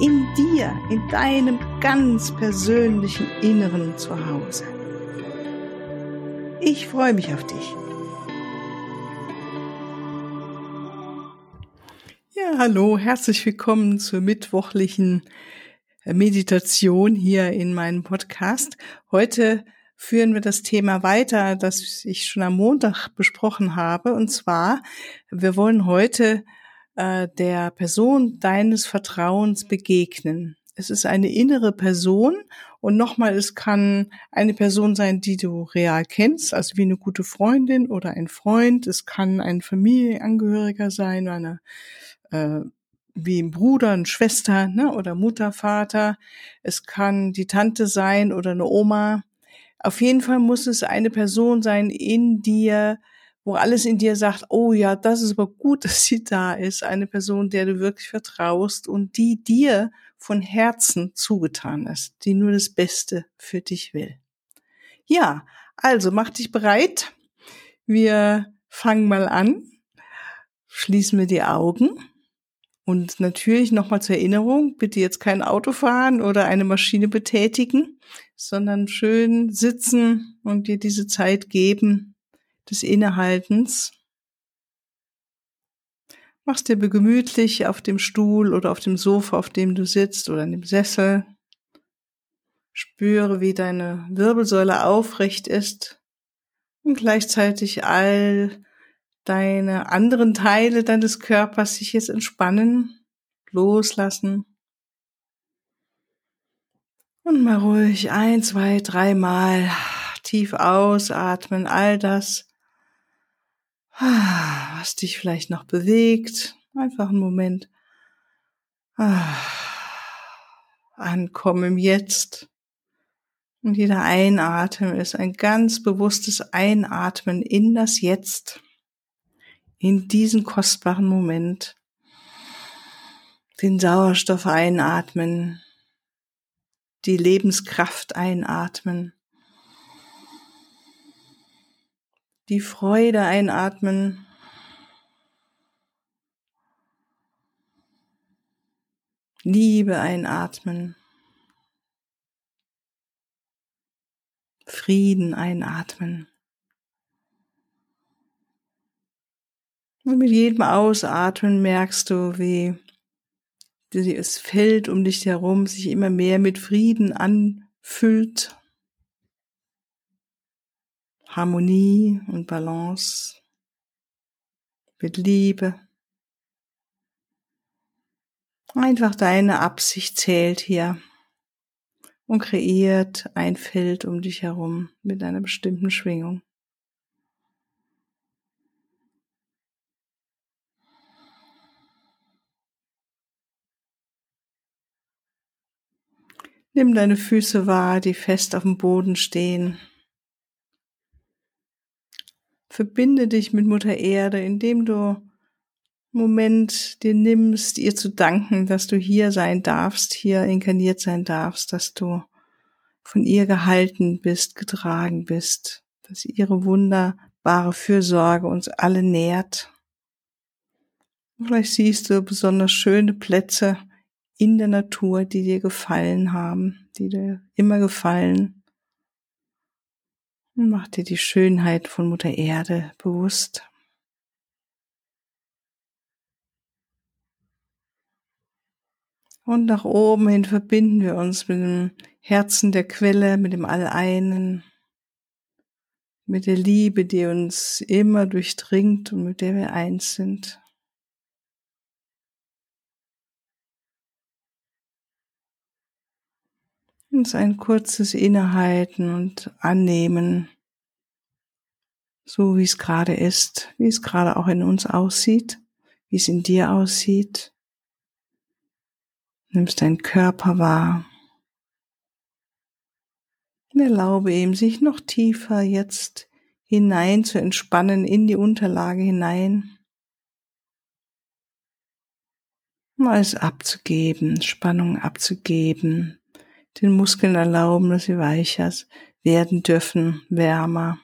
In dir, in deinem ganz persönlichen Inneren Zuhause. Ich freue mich auf dich. Ja, hallo, herzlich willkommen zur mittwochlichen Meditation hier in meinem Podcast. Heute führen wir das Thema weiter, das ich schon am Montag besprochen habe. Und zwar, wir wollen heute äh, der Person deines Vertrauens begegnen. Es ist eine innere Person und nochmal, es kann eine Person sein, die du real kennst, also wie eine gute Freundin oder ein Freund. Es kann ein Familienangehöriger sein, eine äh, wie ein Bruder, eine Schwester ne, oder Mutter, Vater. Es kann die Tante sein oder eine Oma. Auf jeden Fall muss es eine Person sein in dir, wo alles in dir sagt, oh ja, das ist aber gut, dass sie da ist. Eine Person, der du wirklich vertraust und die dir von Herzen zugetan ist, die nur das Beste für dich will. Ja, also mach dich bereit. Wir fangen mal an. Schließen wir die Augen. Und natürlich nochmal zur Erinnerung, bitte jetzt kein Auto fahren oder eine Maschine betätigen, sondern schön sitzen und dir diese Zeit geben des Innehaltens. Machst dir gemütlich auf dem Stuhl oder auf dem Sofa, auf dem du sitzt oder in dem Sessel. Spüre, wie deine Wirbelsäule aufrecht ist und gleichzeitig all deine anderen Teile deines Körpers sich jetzt entspannen, loslassen. Und mal ruhig ein, zwei, dreimal tief ausatmen, all das, was dich vielleicht noch bewegt. Einfach einen Moment. Ankommen im Jetzt. Und jeder Einatmen ist ein ganz bewusstes Einatmen in das Jetzt. In diesen kostbaren Moment. Den Sauerstoff einatmen, die Lebenskraft einatmen, die Freude einatmen, Liebe einatmen, Frieden einatmen. Und mit jedem Ausatmen merkst du, wie das Feld um dich herum sich immer mehr mit Frieden anfüllt. Harmonie und Balance, mit Liebe. Einfach deine Absicht zählt hier und kreiert ein Feld um dich herum mit einer bestimmten Schwingung. Nimm deine Füße wahr, die fest auf dem Boden stehen. Verbinde dich mit Mutter Erde, indem du Moment dir nimmst, ihr zu danken, dass du hier sein darfst, hier inkarniert sein darfst, dass du von ihr gehalten bist, getragen bist, dass ihre wunderbare Fürsorge uns alle nährt. Vielleicht siehst du besonders schöne Plätze, in der Natur, die dir gefallen haben, die dir immer gefallen. Mach dir die Schönheit von Mutter Erde bewusst. Und nach oben hin verbinden wir uns mit dem Herzen der Quelle, mit dem Alleinen, mit der Liebe, die uns immer durchdringt und mit der wir eins sind. Uns ein kurzes Innehalten und Annehmen, so wie es gerade ist, wie es gerade auch in uns aussieht, wie es in dir aussieht. Nimmst deinen Körper wahr. Und erlaube ihm, sich noch tiefer jetzt hinein zu entspannen, in die Unterlage hinein. Mal es abzugeben, Spannung abzugeben, den Muskeln erlauben, dass sie weicher werden dürfen, wärmer.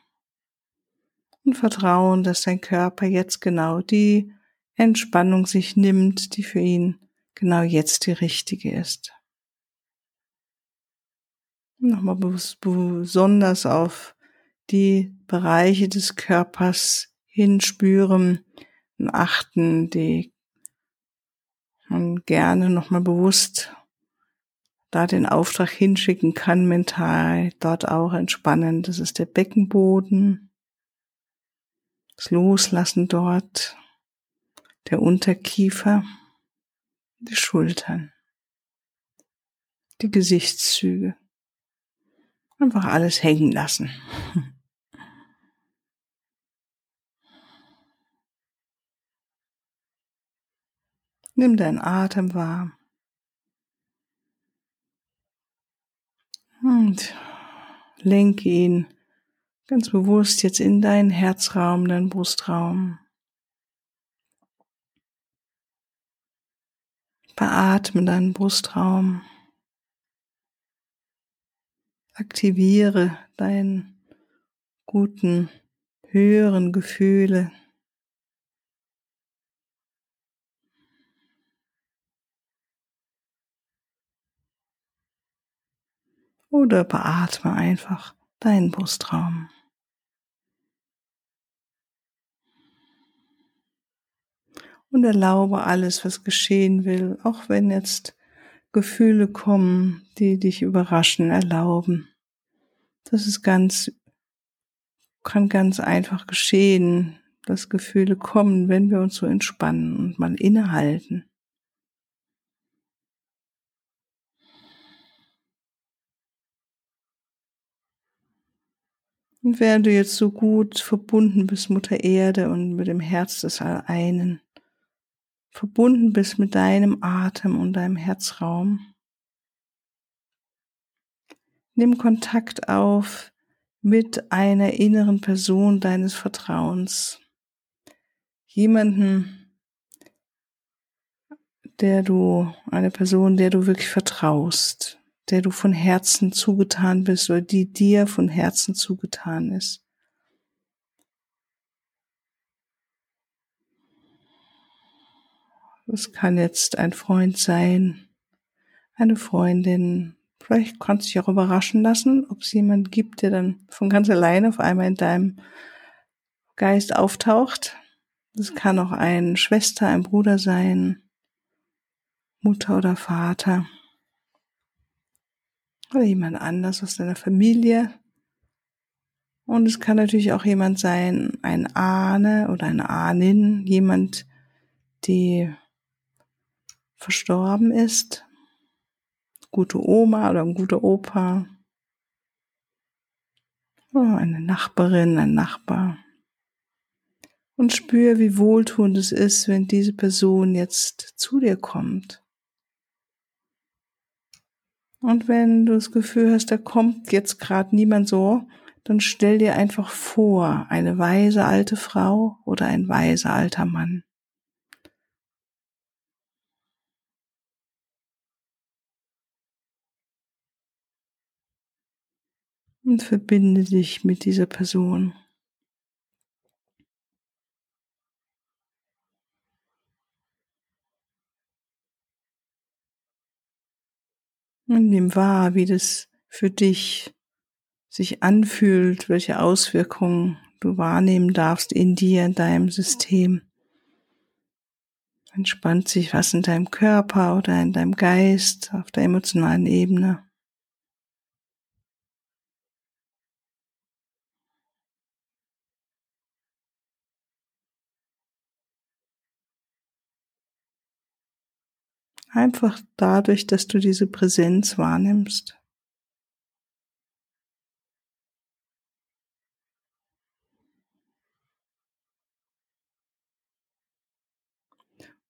Und vertrauen, dass dein Körper jetzt genau die Entspannung sich nimmt, die für ihn genau jetzt die richtige ist. Nochmal besonders auf die Bereiche des Körpers hinspüren und achten, die man gerne nochmal bewusst da den Auftrag hinschicken kann, mental dort auch entspannen. Das ist der Beckenboden, das Loslassen dort, der Unterkiefer, die Schultern, die Gesichtszüge. Einfach alles hängen lassen. Nimm deinen Atem wahr. Und lenke ihn ganz bewusst jetzt in deinen Herzraum, deinen Brustraum. Beatme deinen Brustraum. Aktiviere deinen guten, höheren Gefühle. Oder beatme einfach deinen Brustraum. Und erlaube alles, was geschehen will, auch wenn jetzt Gefühle kommen, die dich überraschen, erlauben. Das ist ganz, kann ganz einfach geschehen, dass Gefühle kommen, wenn wir uns so entspannen und mal innehalten. Und während du jetzt so gut verbunden bist, Mutter Erde und mit dem Herz des Alleinen, verbunden bist mit deinem Atem und deinem Herzraum, Nimm Kontakt auf mit einer inneren Person deines Vertrauens. Jemanden, der du, eine Person, der du wirklich vertraust, der du von Herzen zugetan bist oder die dir von Herzen zugetan ist. Das kann jetzt ein Freund sein, eine Freundin, Vielleicht kannst du dich auch überraschen lassen, ob es jemand gibt, der dann von ganz alleine auf einmal in deinem Geist auftaucht. Das kann auch ein Schwester, ein Bruder sein, Mutter oder Vater oder jemand anders aus deiner Familie. Und es kann natürlich auch jemand sein, ein Ahne oder eine Ahnin, jemand, die verstorben ist, gute Oma oder ein guter Opa. Eine Nachbarin, ein Nachbar. Und spür, wie wohltuend es ist, wenn diese Person jetzt zu dir kommt. Und wenn du das Gefühl hast, da kommt jetzt gerade niemand so, dann stell dir einfach vor, eine weise alte Frau oder ein weiser alter Mann. und verbinde dich mit dieser Person. Und nimm wahr, wie das für dich sich anfühlt, welche Auswirkungen du wahrnehmen darfst in dir, in deinem System. Entspannt sich was in deinem Körper oder in deinem Geist auf der emotionalen Ebene. Einfach dadurch, dass du diese Präsenz wahrnimmst.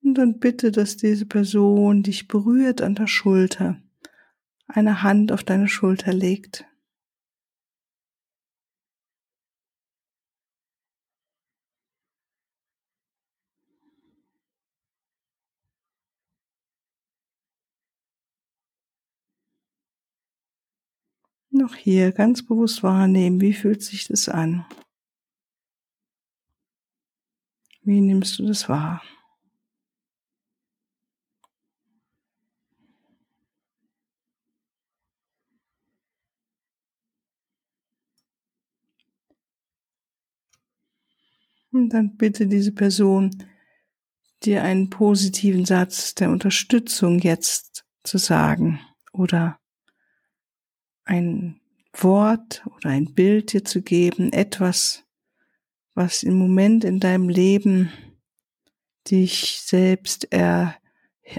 Und dann bitte, dass diese Person dich berührt an der Schulter, eine Hand auf deine Schulter legt. Noch hier ganz bewusst wahrnehmen, wie fühlt sich das an? Wie nimmst du das wahr? Und dann bitte diese Person, dir einen positiven Satz der Unterstützung jetzt zu sagen oder ein Wort oder ein Bild dir zu geben, etwas, was im Moment in deinem Leben dich selbst er,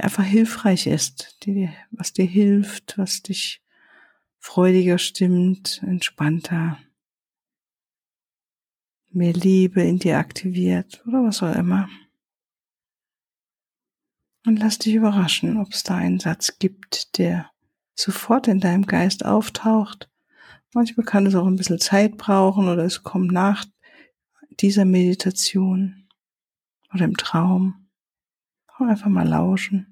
einfach hilfreich ist, die, was dir hilft, was dich freudiger stimmt, entspannter, mehr Liebe in dir aktiviert oder was auch immer. Und lass dich überraschen, ob es da einen Satz gibt, der sofort in deinem Geist auftaucht. Manchmal kann es auch ein bisschen Zeit brauchen oder es kommt nach dieser Meditation oder im Traum. Einfach mal lauschen. Nimm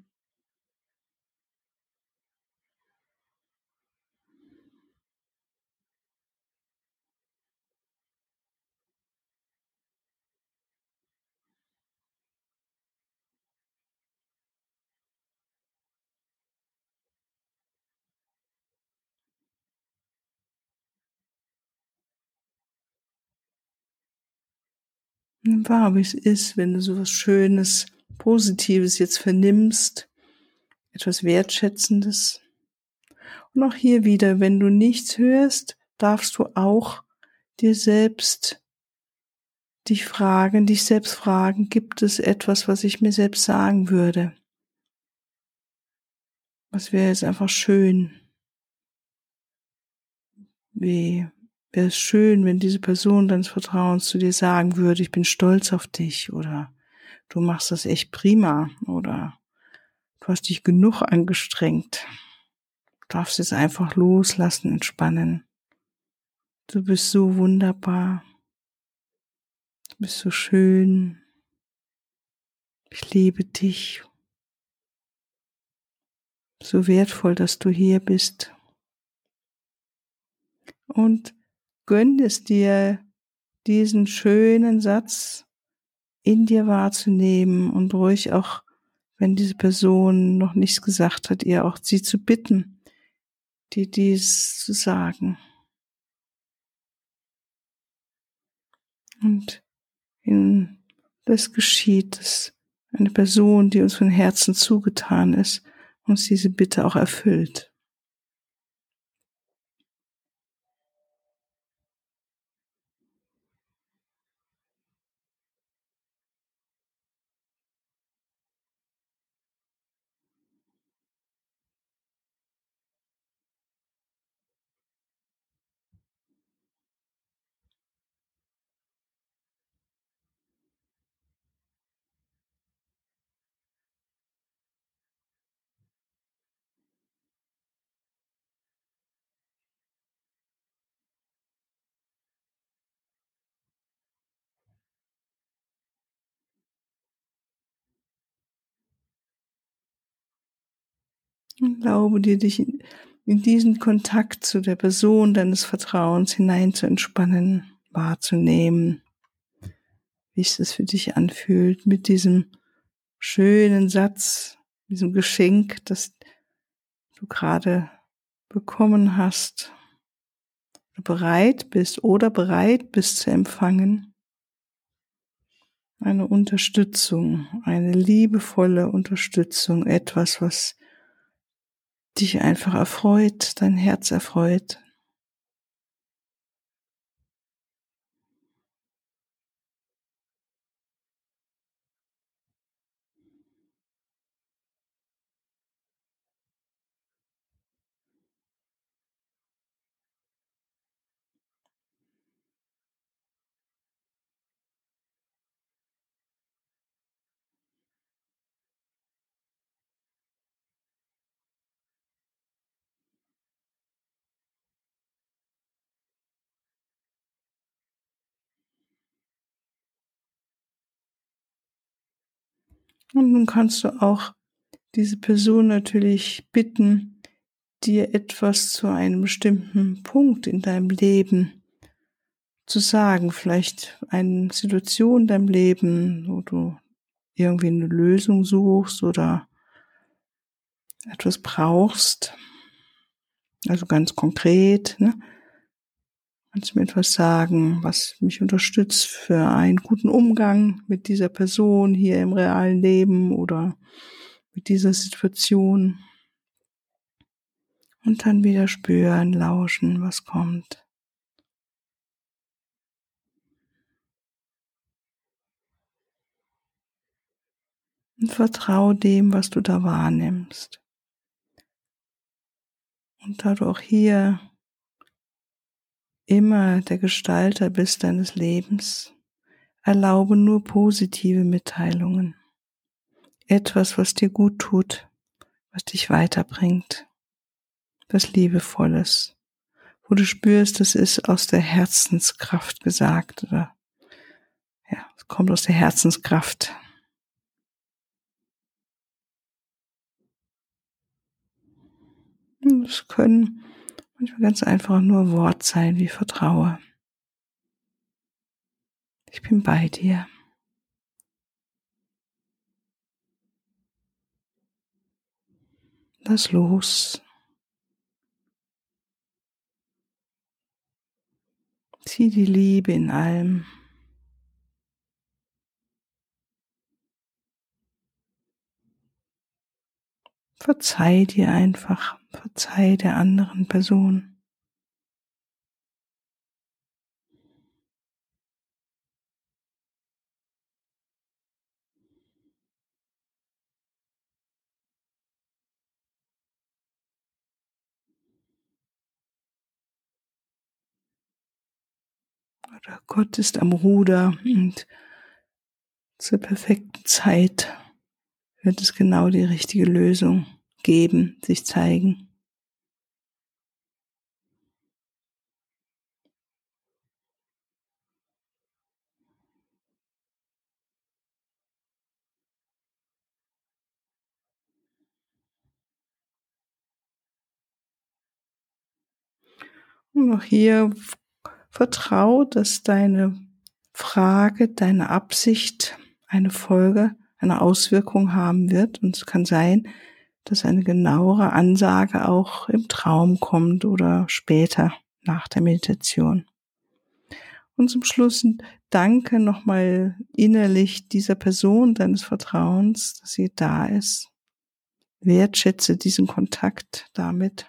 wahr, wie es ist, wenn du so was Schönes, Positives jetzt vernimmst, etwas Wertschätzendes. Und auch hier wieder, wenn du nichts hörst, darfst du auch dir selbst dich fragen, dich selbst fragen, gibt es etwas, was ich mir selbst sagen würde? Was wäre jetzt einfach schön? Wie wäre es schön, wenn diese Person deines Vertrauens zu dir sagen würde, ich bin stolz auf dich oder du machst das echt prima oder du hast dich genug angestrengt. Du darfst jetzt einfach loslassen, entspannen. Du bist so wunderbar. Du bist so schön. Ich liebe dich. So wertvoll, dass du hier bist. Und gönn es dir, diesen schönen Satz in dir wahrzunehmen und ruhig auch, wenn diese Person noch nichts gesagt hat, ihr auch sie zu bitten, dir dies zu sagen. Und in das geschieht, dass eine Person, die uns von Herzen zugetan ist, uns diese Bitte auch erfüllt. Erlaube dir, dich in diesen Kontakt zu der Person deines Vertrauens hinein zu entspannen, wahrzunehmen, wie es sich für dich anfühlt, mit diesem schönen Satz, diesem Geschenk, das du gerade bekommen hast, bereit bist oder bereit bist zu empfangen. Eine Unterstützung, eine liebevolle Unterstützung, etwas, was dich einfach erfreut, dein Herz erfreut. Und nun kannst du auch diese Person natürlich bitten, dir etwas zu einem bestimmten Punkt in deinem Leben zu sagen, vielleicht eine Situation in deinem Leben, wo du irgendwie eine Lösung suchst oder etwas brauchst, also ganz konkret, ne? Kannst du mir etwas sagen, was mich unterstützt für einen guten Umgang mit dieser Person hier im realen Leben oder mit dieser Situation? Und dann wieder spüren, lauschen, was kommt. Und vertrau dem, was du da wahrnimmst. Und da du auch hier immer der Gestalter bist deines Lebens, erlaube nur positive Mitteilungen. Etwas, was dir gut tut, was dich weiterbringt, was Liebevolles, wo du spürst, das ist aus der Herzenskraft gesagt oder ja, es kommt aus der Herzenskraft. Es können manchmal ganz einfach nur Wort sein wie Vertraue. Ich bin bei dir. Lass los. Zieh die Liebe in allem. Verzeih dir einfach, verzeih der anderen Person. Oder Gott ist am Ruder und zur perfekten Zeit wird es genau die richtige Lösung geben, sich zeigen. Und auch hier vertrau, dass deine Frage, deine Absicht eine Folge eine Auswirkung haben wird. Und es kann sein, dass eine genauere Ansage auch im Traum kommt oder später nach der Meditation. Und zum Schluss danke nochmal innerlich dieser Person deines Vertrauens, dass sie da ist. Wertschätze diesen Kontakt damit.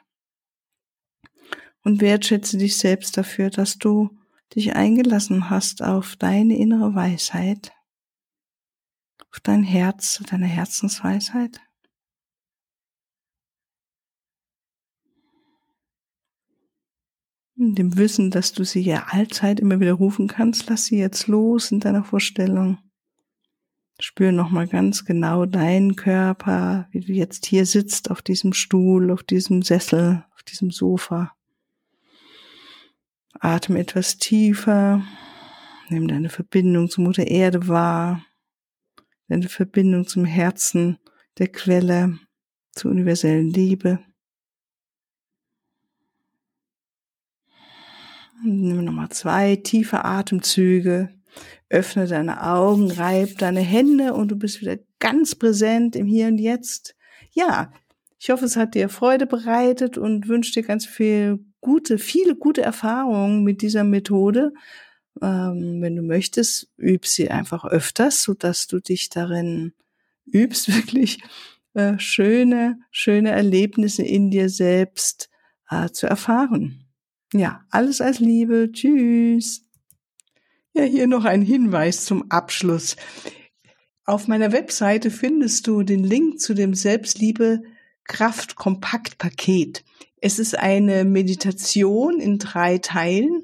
Und wertschätze dich selbst dafür, dass du dich eingelassen hast auf deine innere Weisheit auf dein Herz, deine Herzensweisheit. Dem Wissen, dass du sie ja allzeit immer wieder rufen kannst, lass sie jetzt los in deiner Vorstellung. Spür nochmal ganz genau deinen Körper, wie du jetzt hier sitzt auf diesem Stuhl, auf diesem Sessel, auf diesem Sofa. Atme etwas tiefer. Nimm deine Verbindung zur Mutter Erde wahr deine Verbindung zum Herzen, der Quelle, zur universellen Liebe. Nimm nochmal zwei tiefe Atemzüge. Öffne deine Augen, reib deine Hände und du bist wieder ganz präsent im Hier und Jetzt. Ja, ich hoffe, es hat dir Freude bereitet und wünsche dir ganz viel gute, viele gute Erfahrungen mit dieser Methode. Ähm, wenn du möchtest, üb sie einfach öfters, so dass du dich darin übst, wirklich äh, schöne, schöne Erlebnisse in dir selbst äh, zu erfahren. Ja, alles als Liebe. Tschüss. Ja, hier noch ein Hinweis zum Abschluss. Auf meiner Webseite findest du den Link zu dem Selbstliebe Kraft Kompakt Paket. Es ist eine Meditation in drei Teilen